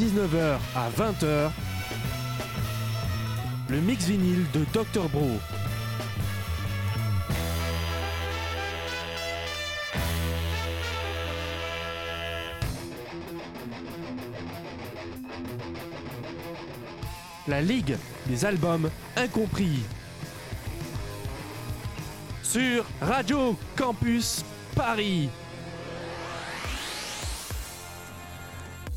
19h à 20h, le mix vinyle de Dr Bro. La Ligue des albums incompris. Sur Radio Campus Paris.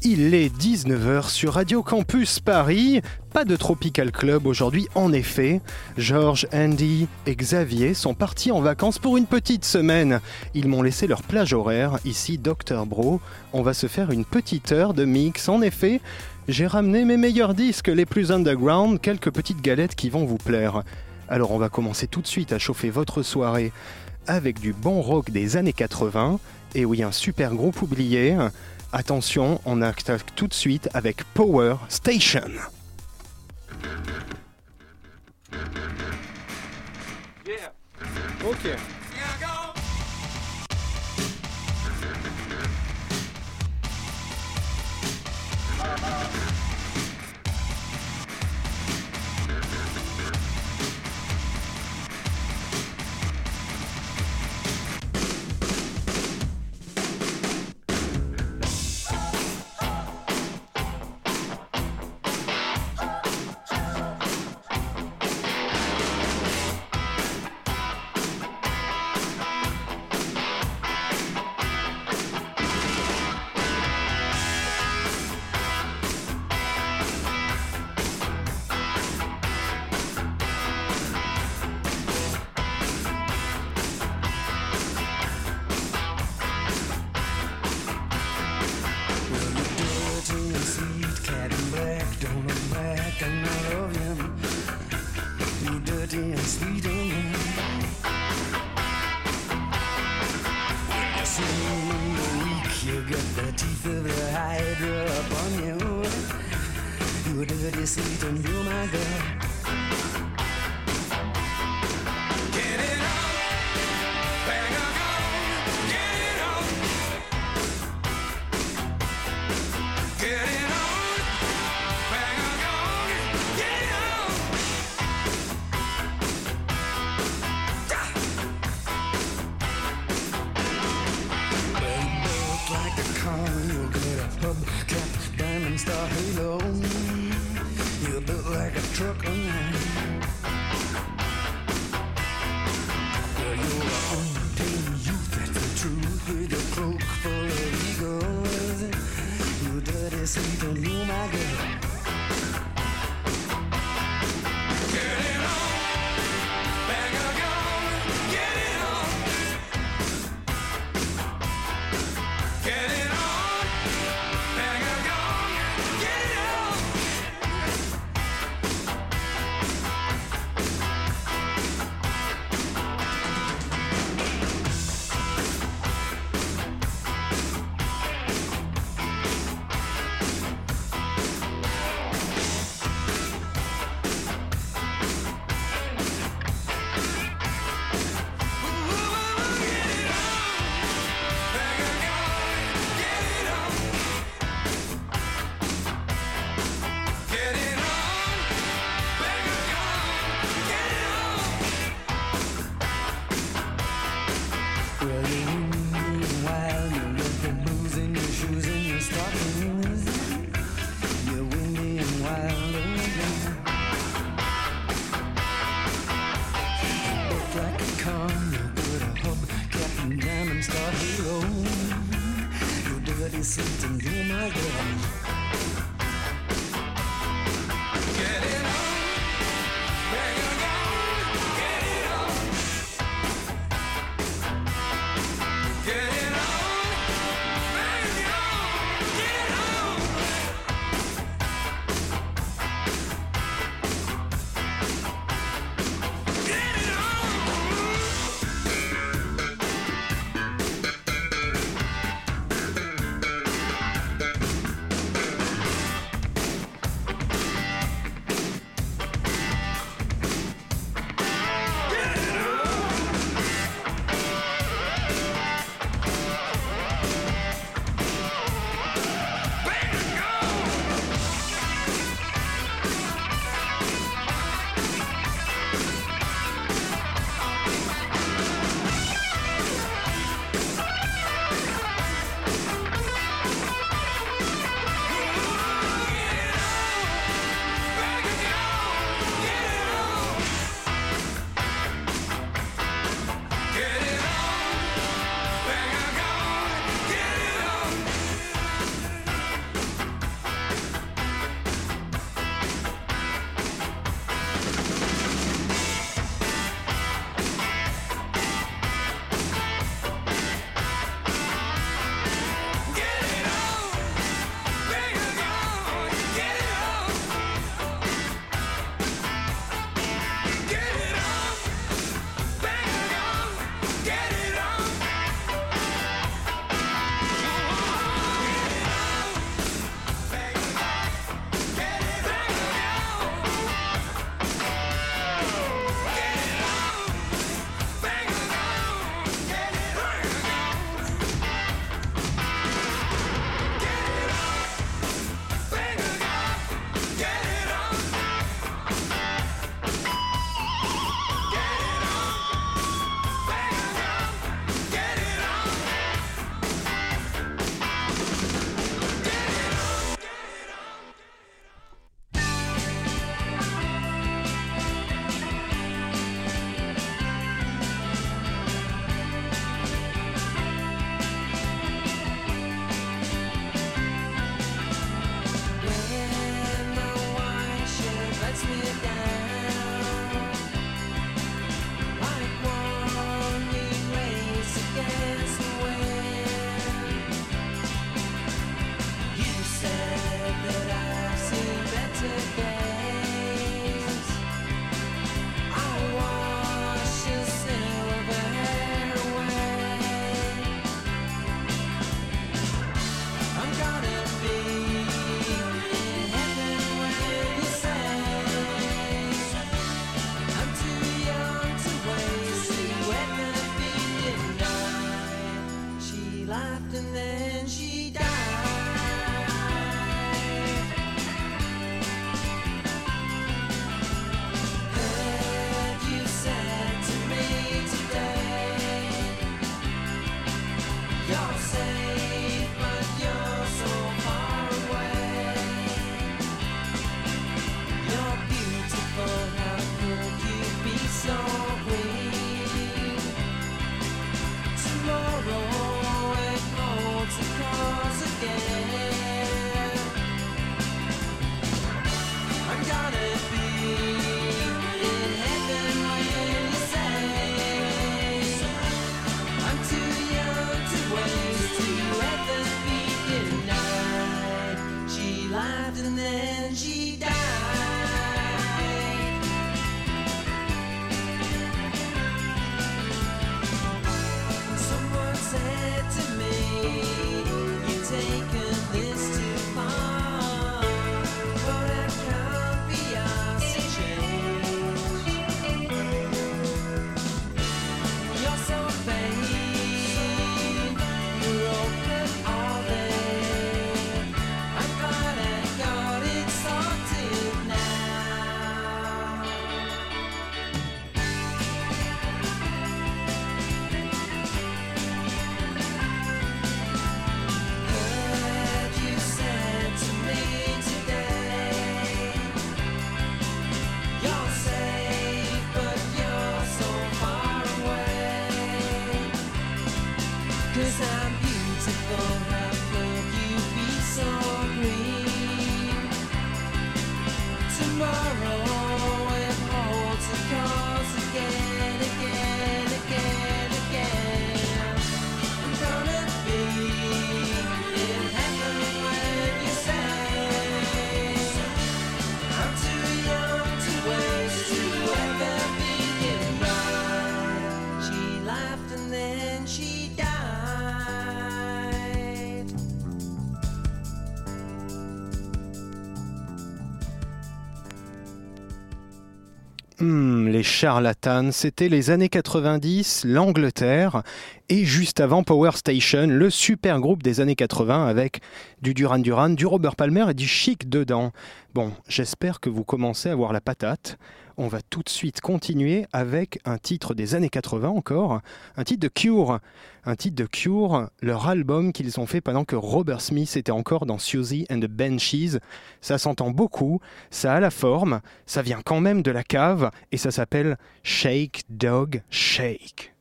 Il est 19h sur Radio Campus Paris. Pas de Tropical Club aujourd'hui, en effet. Georges, Andy et Xavier sont partis en vacances pour une petite semaine. Ils m'ont laissé leur plage horaire, ici Dr Bro. On va se faire une petite heure de mix. En effet, j'ai ramené mes meilleurs disques, les plus underground, quelques petites galettes qui vont vous plaire. Alors on va commencer tout de suite à chauffer votre soirée avec du bon rock des années 80. Et oui, un super groupe oublié. Attention, on attaque tout de suite avec Power Station. charlatanes, c'était les années 90, l'Angleterre, et juste avant Power Station, le super groupe des années 80 avec du Duran Duran, du Robert Palmer et du chic dedans. Bon, j'espère que vous commencez à voir la patate on va tout de suite continuer avec un titre des années 80 encore, un titre de Cure. Un titre de Cure, leur album qu'ils ont fait pendant que Robert Smith était encore dans Susie and the Benchies. Ça s'entend beaucoup, ça a la forme, ça vient quand même de la cave et ça s'appelle Shake Dog Shake.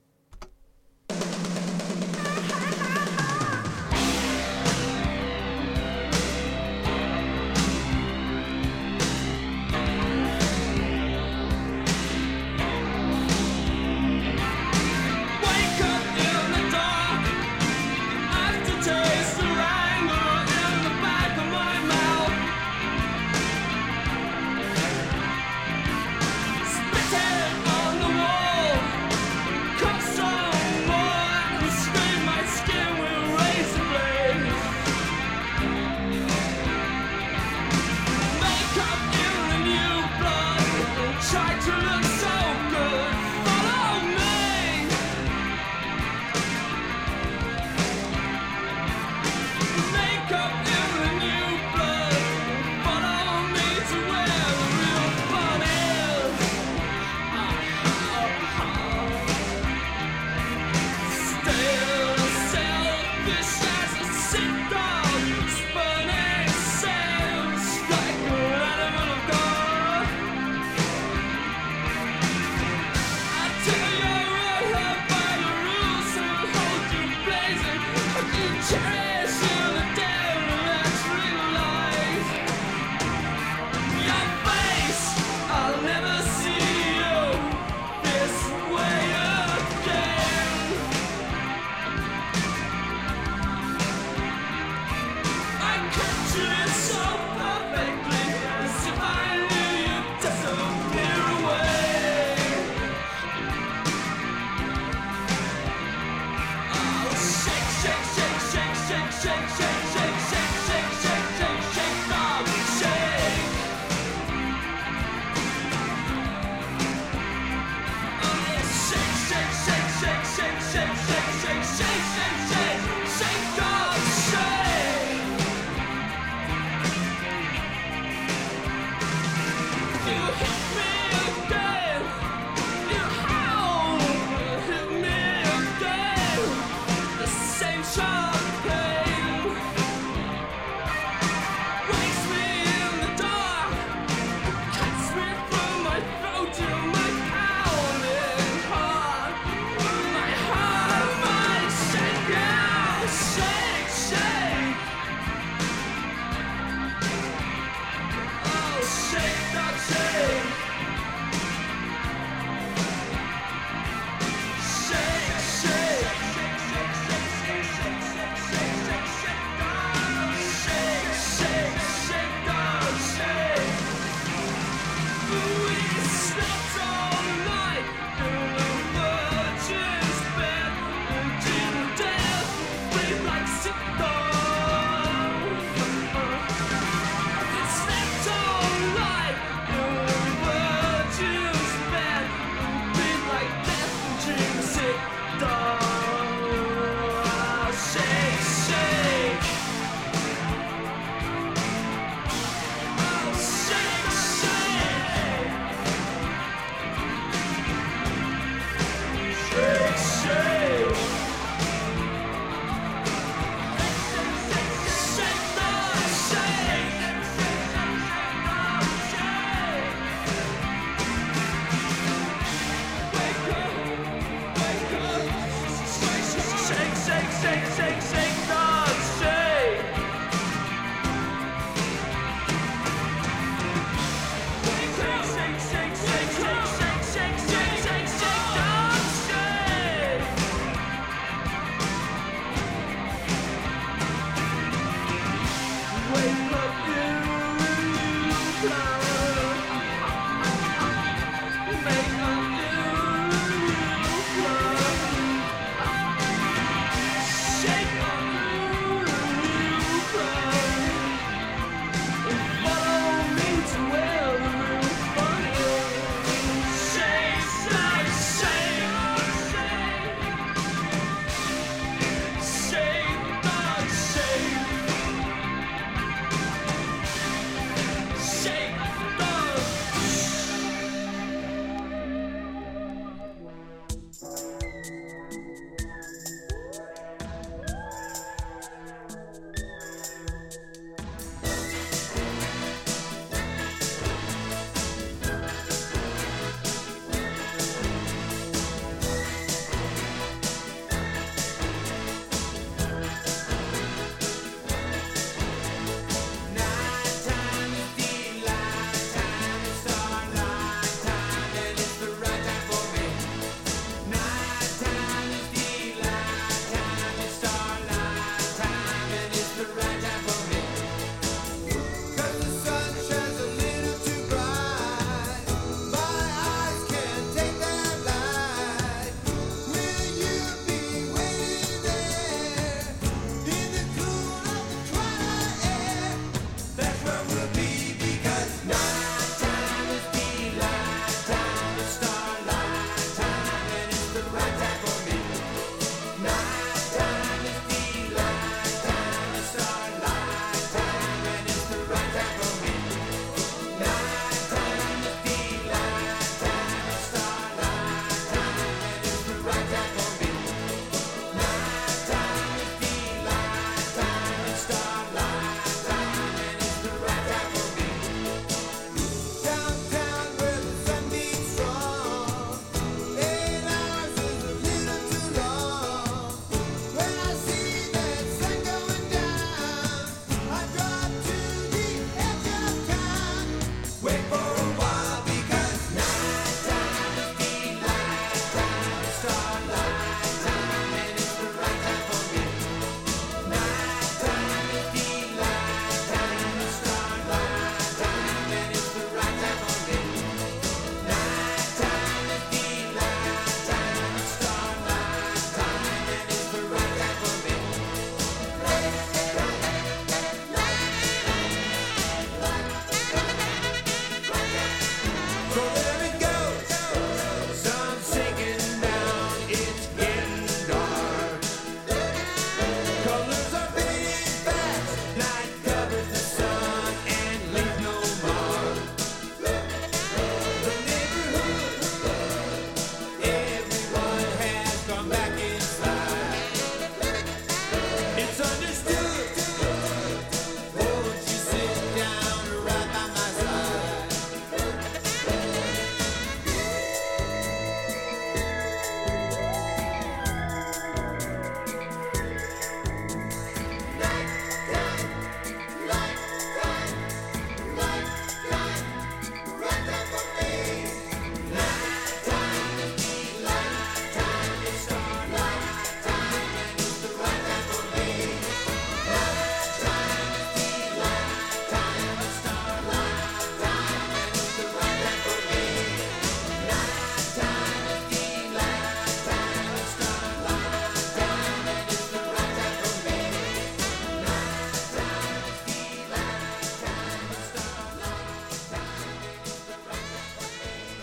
tried to look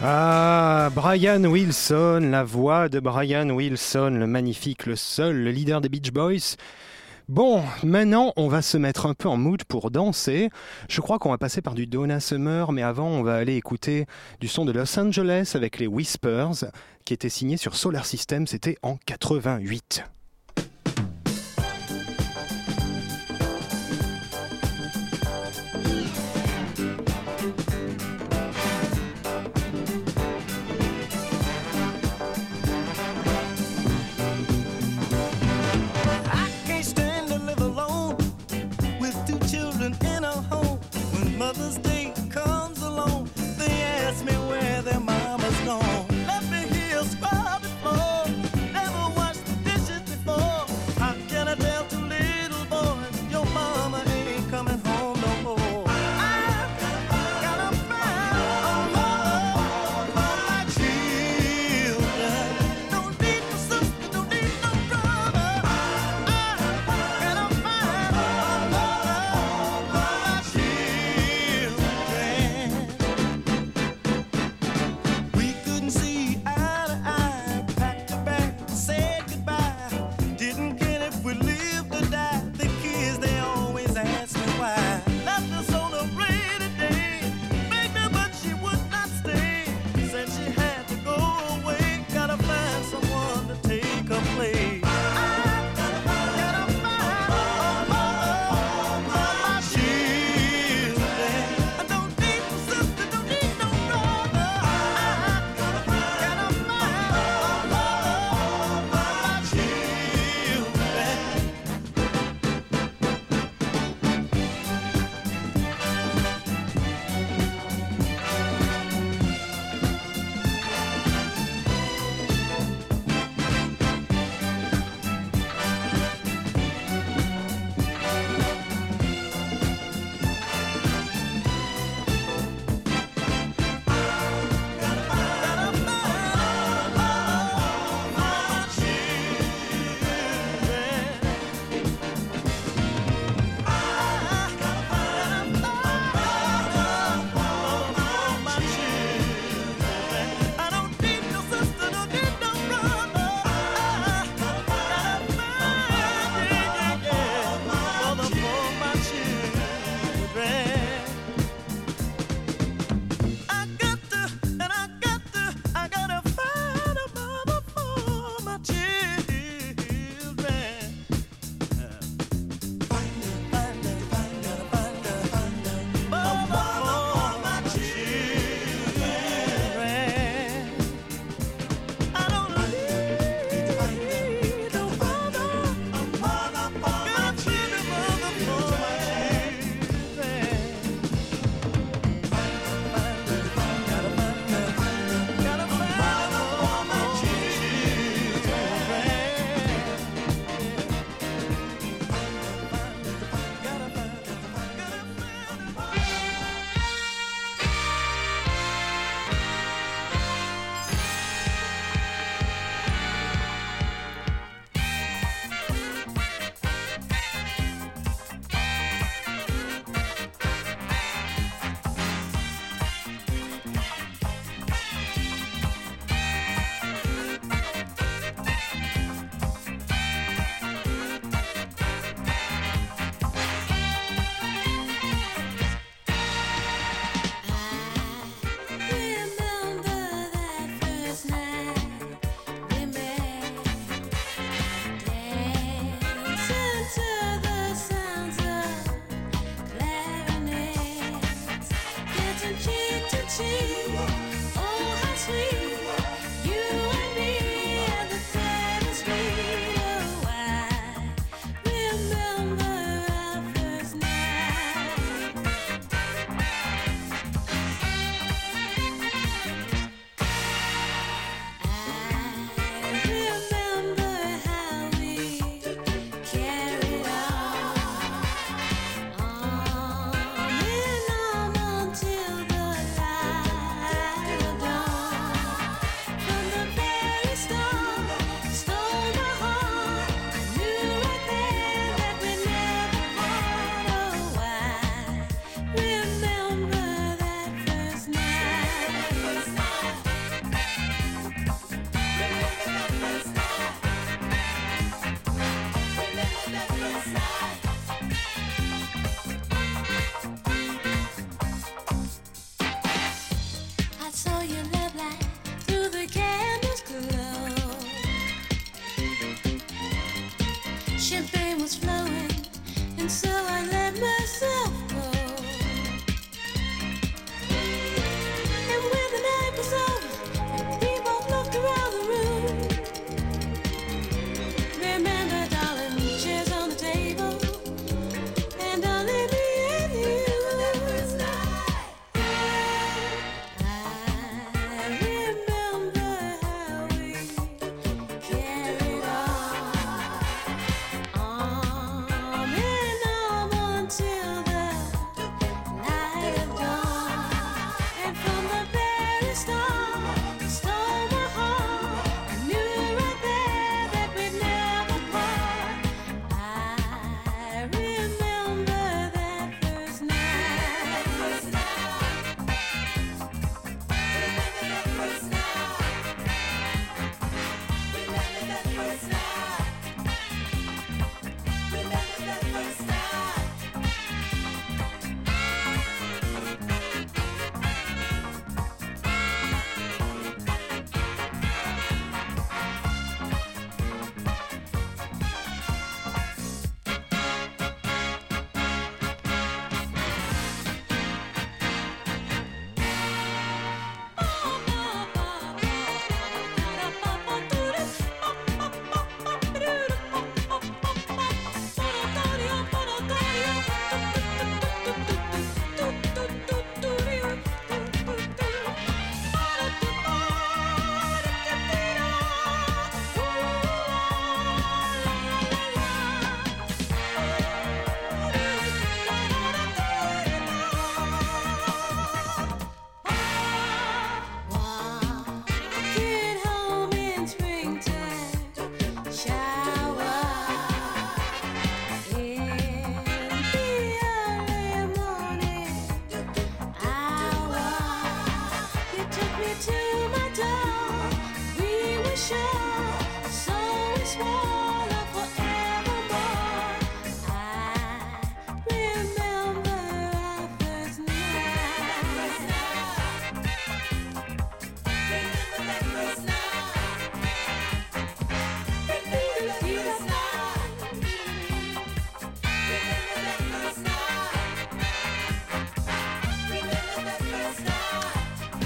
Ah, Brian Wilson, la voix de Brian Wilson, le magnifique, le seul, le leader des Beach Boys. Bon, maintenant on va se mettre un peu en mood pour danser. Je crois qu'on va passer par du Donna Summer, mais avant on va aller écouter du son de Los Angeles avec les Whispers, qui était signé sur Solar System, c'était en 88.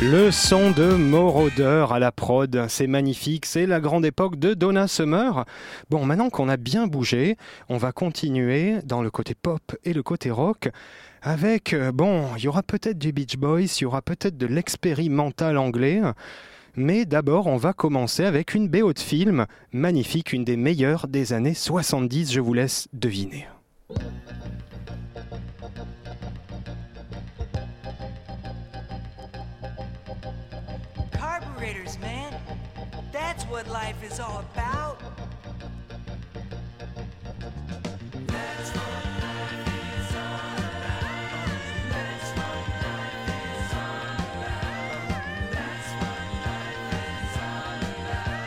Le son de Moroder à la prod, c'est magnifique, c'est la grande époque de Donna Summer. Bon, maintenant qu'on a bien bougé, on va continuer dans le côté pop et le côté rock avec, euh, bon, il y aura peut-être du Beach Boys, il y aura peut-être de l'expérimental anglais, mais d'abord on va commencer avec une BO de film magnifique, une des meilleures des années 70, je vous laisse deviner. That's what life is all about. That's what life is all about. That's what life is all about. That's what life is all about.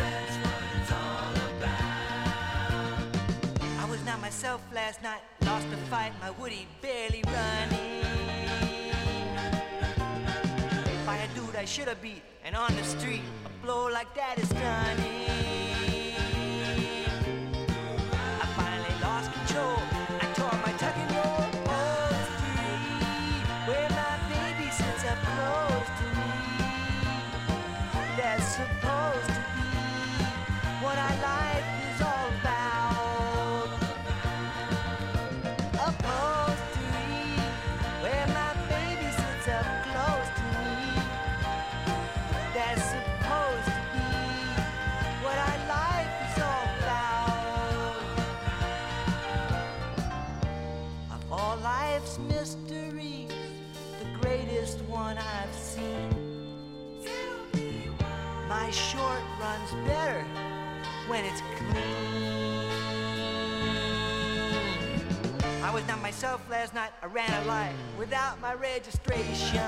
That's what it's all about. I was not myself last night. Lost a fight, my Woody barely running. I had dude I should have beat, and on the street, a blow like that is stunning. Was not myself last night. I ran a light without my registration.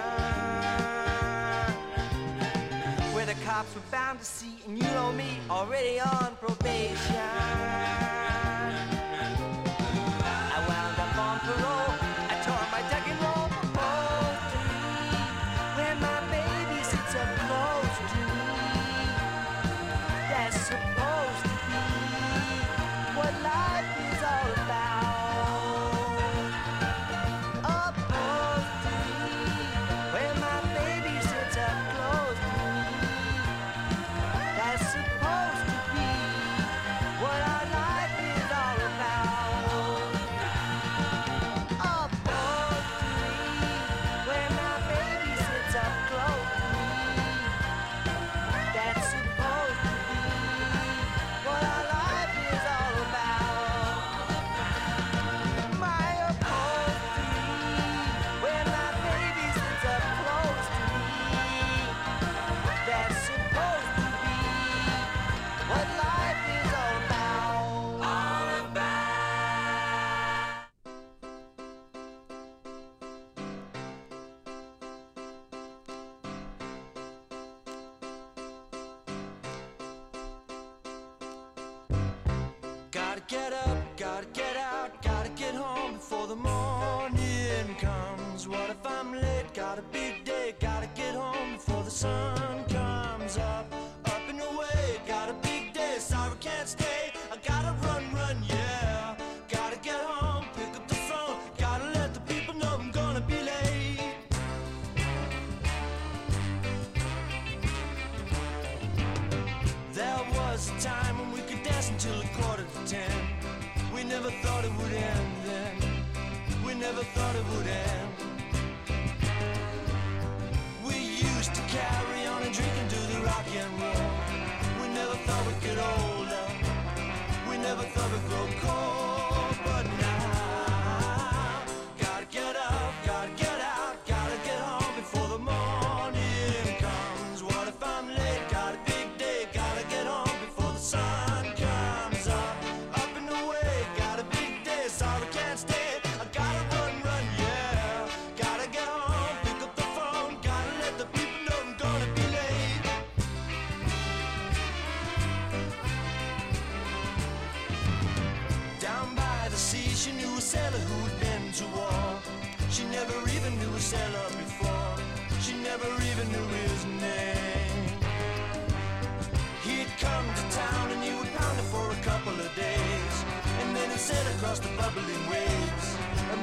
Where the cops were bound to see, and you know me, already on probation.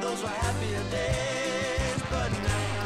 Those were happier days. But now,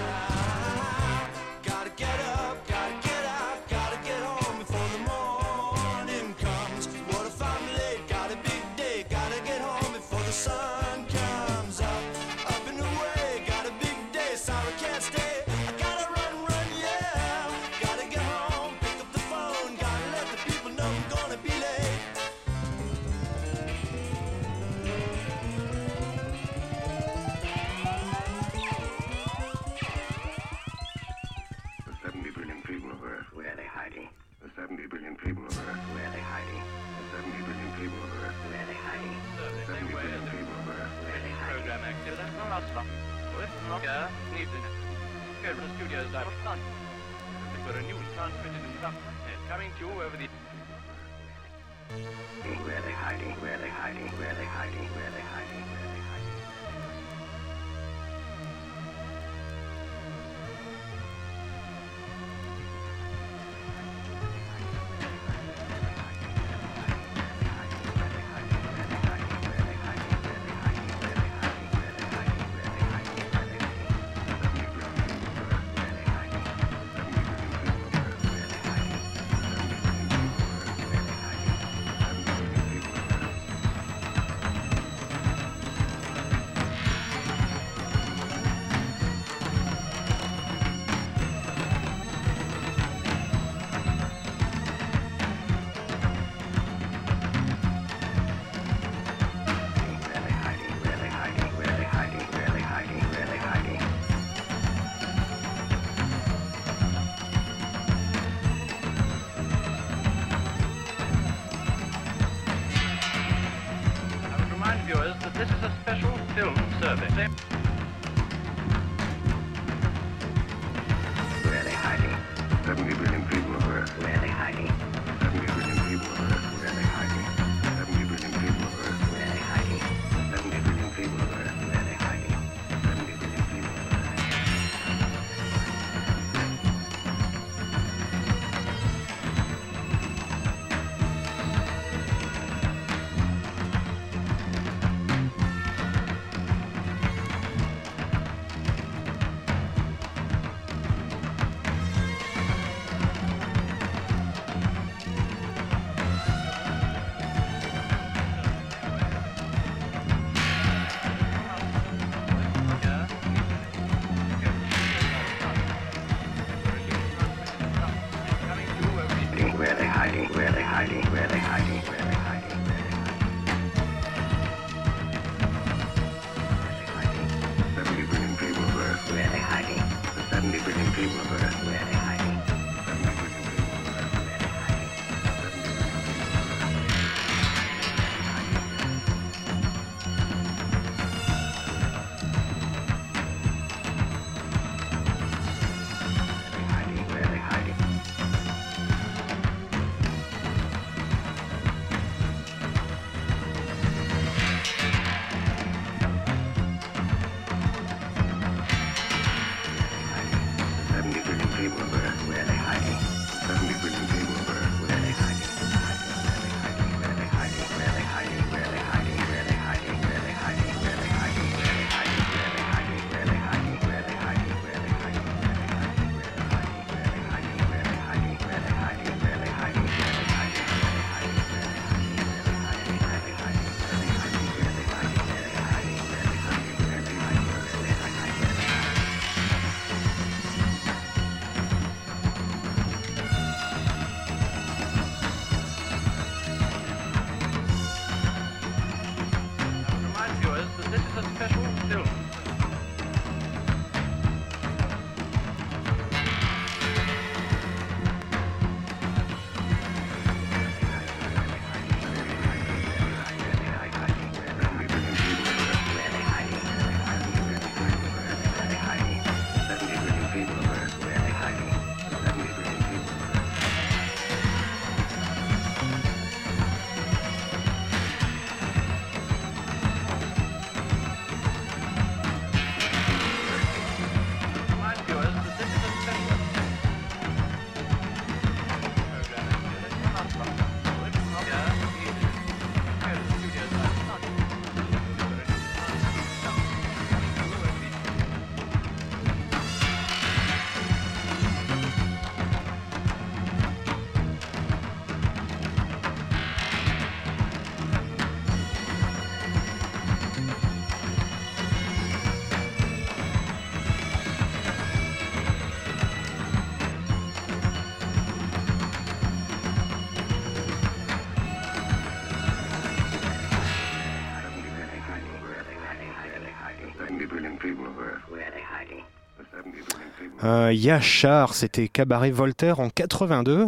Euh, Yachar, c'était Cabaret Voltaire en 82.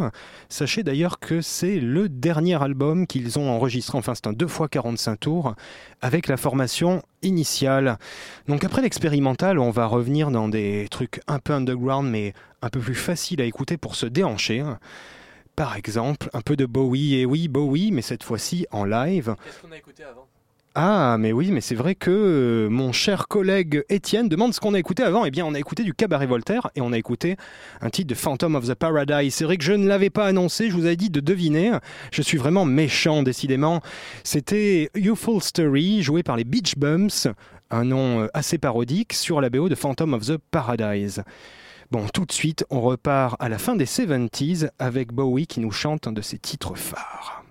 Sachez d'ailleurs que c'est le dernier album qu'ils ont enregistré, enfin c'est un 2 x 45 tours, avec la formation initiale. Donc après l'expérimental, on va revenir dans des trucs un peu underground, mais un peu plus faciles à écouter pour se déhancher. Par exemple, un peu de Bowie, et oui, Bowie, mais cette fois-ci en live. Qu'est-ce qu'on a écouté avant? Ah, mais oui, mais c'est vrai que euh, mon cher collègue Étienne demande ce qu'on a écouté avant. Eh bien, on a écouté du Cabaret Voltaire et on a écouté un titre de Phantom of the Paradise. C'est vrai que je ne l'avais pas annoncé, je vous avais dit de deviner. Je suis vraiment méchant, décidément. C'était Youthful Story, joué par les Beach Bumps, un nom euh, assez parodique, sur la BO de Phantom of the Paradise. Bon, tout de suite, on repart à la fin des 70s avec Bowie qui nous chante un de ses titres phares.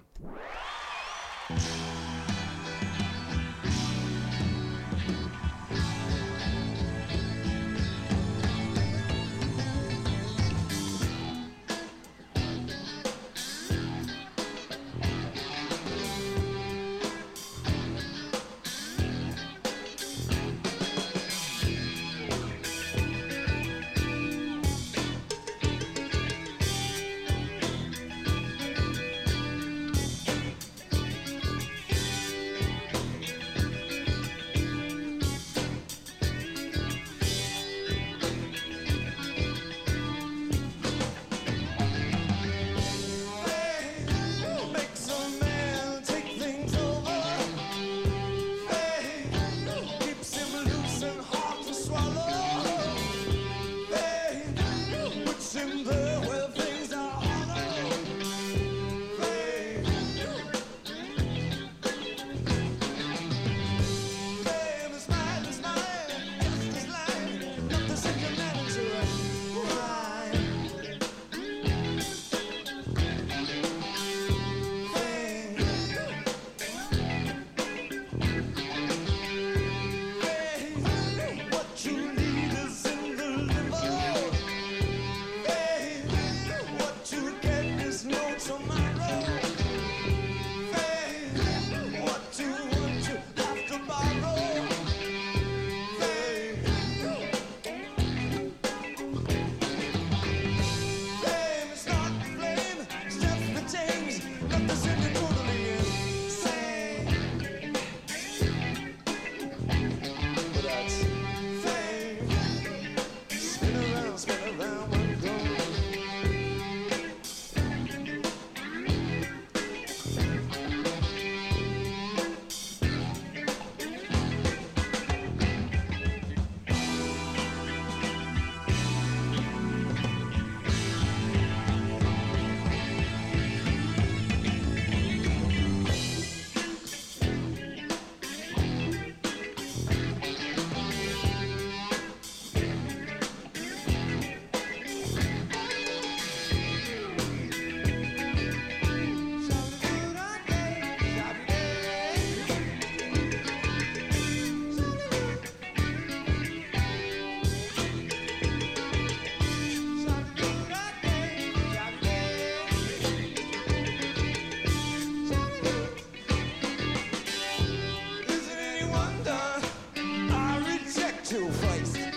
two rights.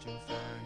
too far.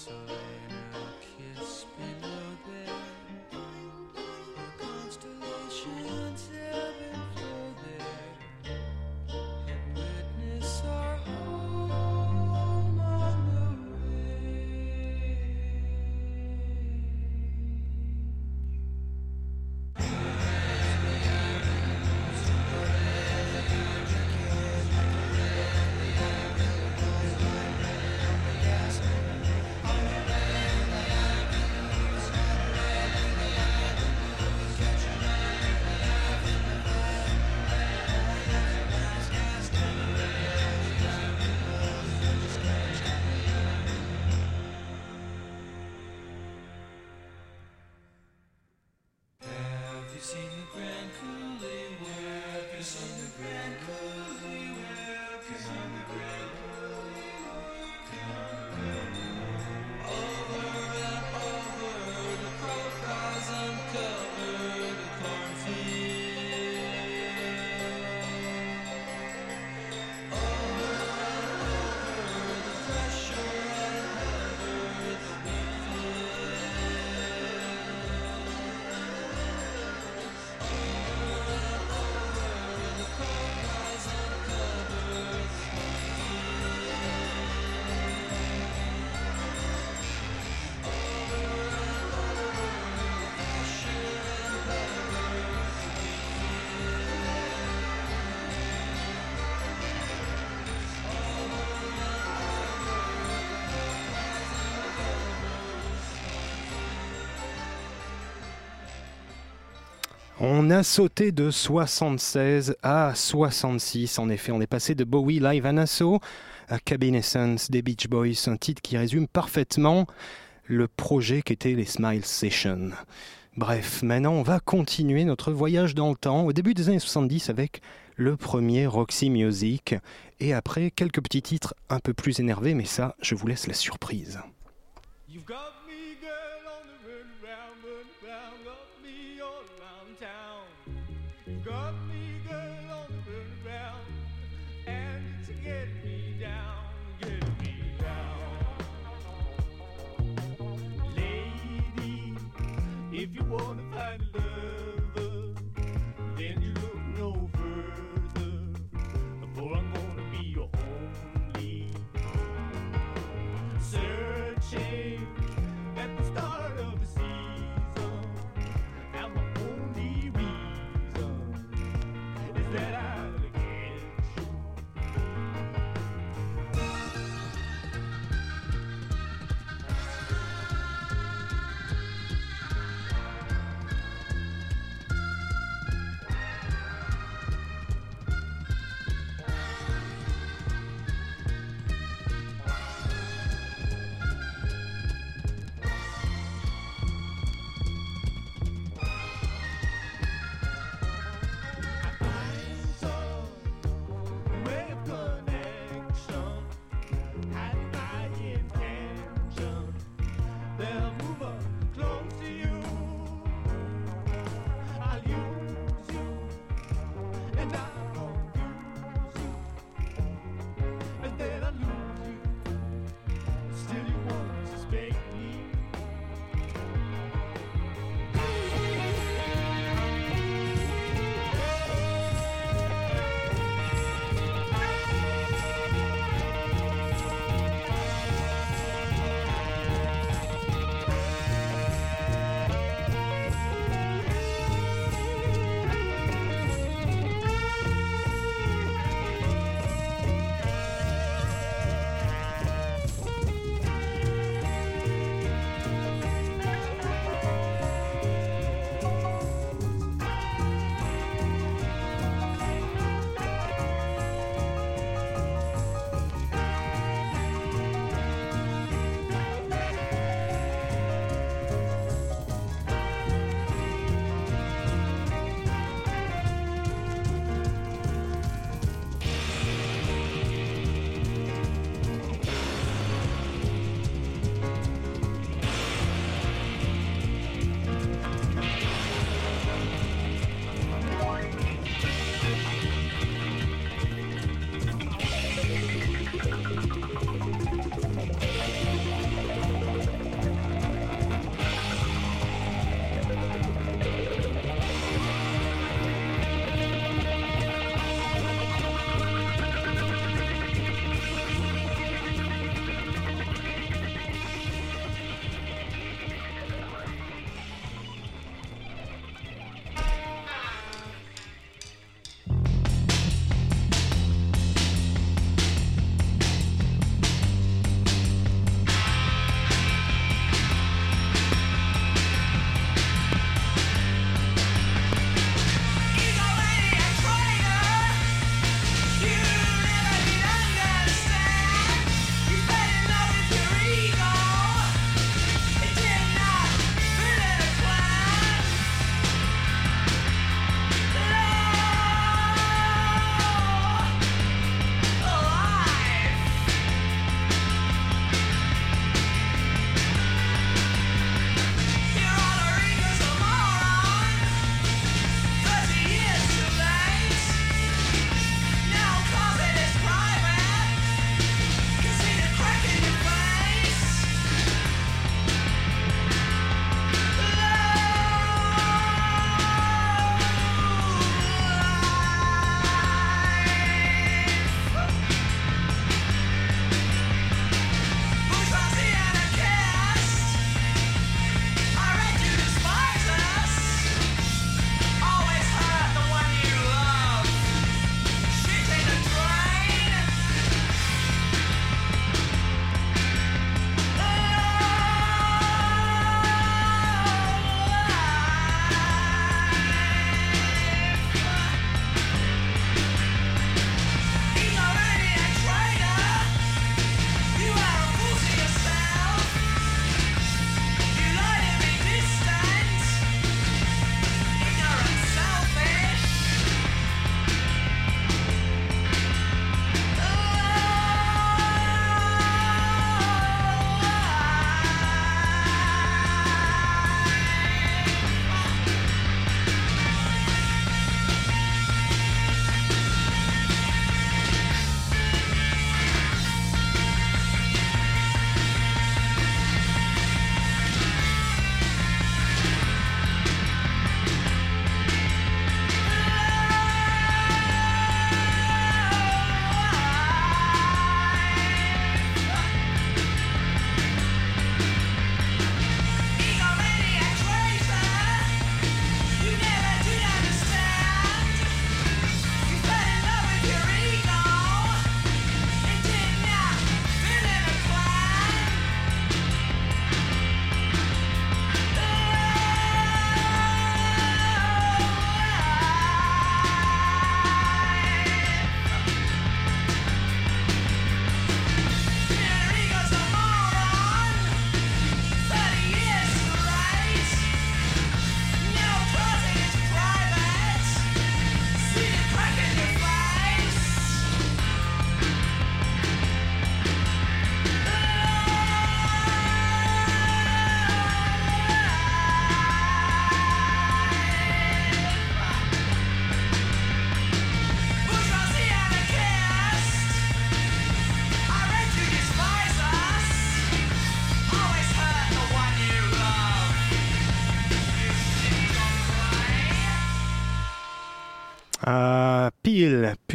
so. On a sauté de 76 à 66, en effet. On est passé de Bowie Live à Nassau à Cabin Essence des Beach Boys, un titre qui résume parfaitement le projet qu'étaient les Smile Sessions. Bref, maintenant on va continuer notre voyage dans le temps, au début des années 70 avec le premier Roxy Music, et après quelques petits titres un peu plus énervés, mais ça, je vous laisse la surprise.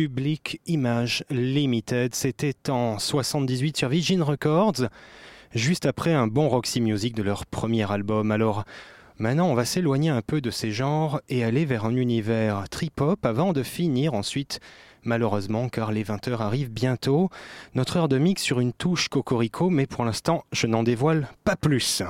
Public Image Limited, c'était en 78 sur Virgin Records, juste après un bon Roxy Music de leur premier album. Alors, maintenant, on va s'éloigner un peu de ces genres et aller vers un univers trip-hop avant de finir ensuite, malheureusement, car les 20 heures arrivent bientôt. Notre heure de mix sur une touche cocorico, mais pour l'instant, je n'en dévoile pas plus.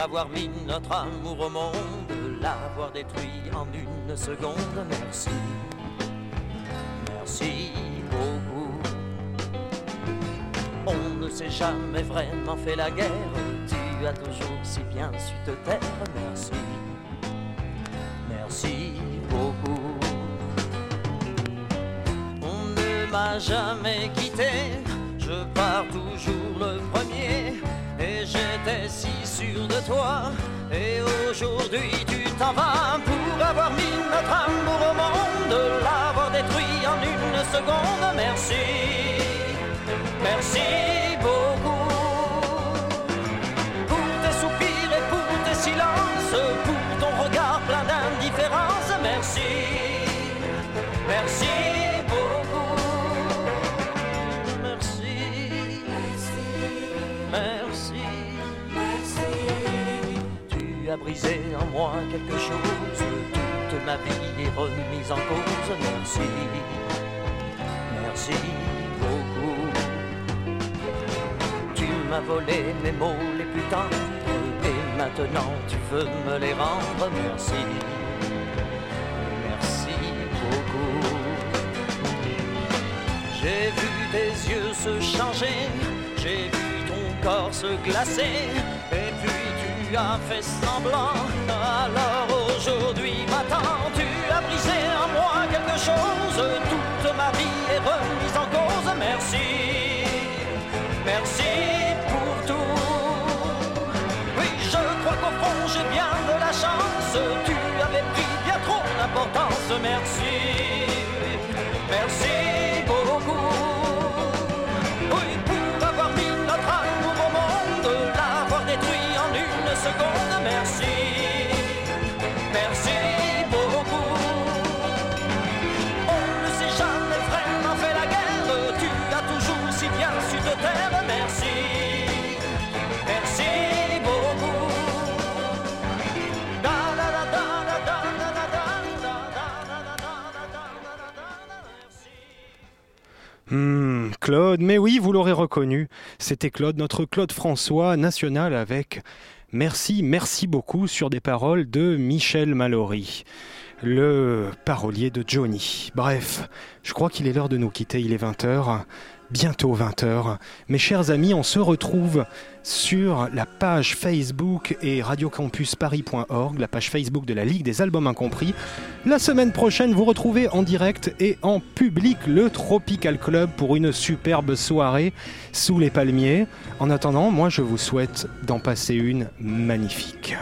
Avoir mis notre amour au monde, l'avoir détruit en une seconde, merci. Merci beaucoup. On ne s'est jamais vraiment fait la guerre, tu as toujours si bien su te taire, merci. Merci beaucoup. On ne m'a jamais quitté, je pars toujours le premier. Et j'étais si sûr de toi. Et aujourd'hui tu t'en vas pour avoir mis notre amour au monde, l'avoir détruit en une seconde. Merci, merci beaucoup. Pour tes soupirs et pour tes silences, pour ton regard plein d'indifférence. Merci, merci As brisé en moi quelque chose. Toute ma vie est remise en cause. Merci. Merci beaucoup. Tu m'as volé mes mots les plus tendres. Et maintenant tu veux me les rendre. Merci. Merci beaucoup. J'ai vu tes yeux se changer, j'ai vu ton corps se glacer, tu as fait semblant. Alors Aujourd'hui matin, tu as brisé en moi quelque chose. Toute ma vie est remise en cause. Merci, merci pour tout. Oui, je crois qu'au fond j'ai bien de la chance. Tu avais pris bien trop d'importance. Merci, merci Claude, mais oui, vous l'aurez reconnu. C'était Claude, notre Claude François national avec Merci, merci beaucoup sur des paroles de Michel Mallory, le parolier de Johnny. Bref, je crois qu'il est l'heure de nous quitter, il est 20h. Bientôt 20h. Mes chers amis, on se retrouve sur la page Facebook et radiocampusparis.org, la page Facebook de la Ligue des Albums Incompris. La semaine prochaine, vous retrouvez en direct et en public le Tropical Club pour une superbe soirée sous les palmiers. En attendant, moi je vous souhaite d'en passer une magnifique.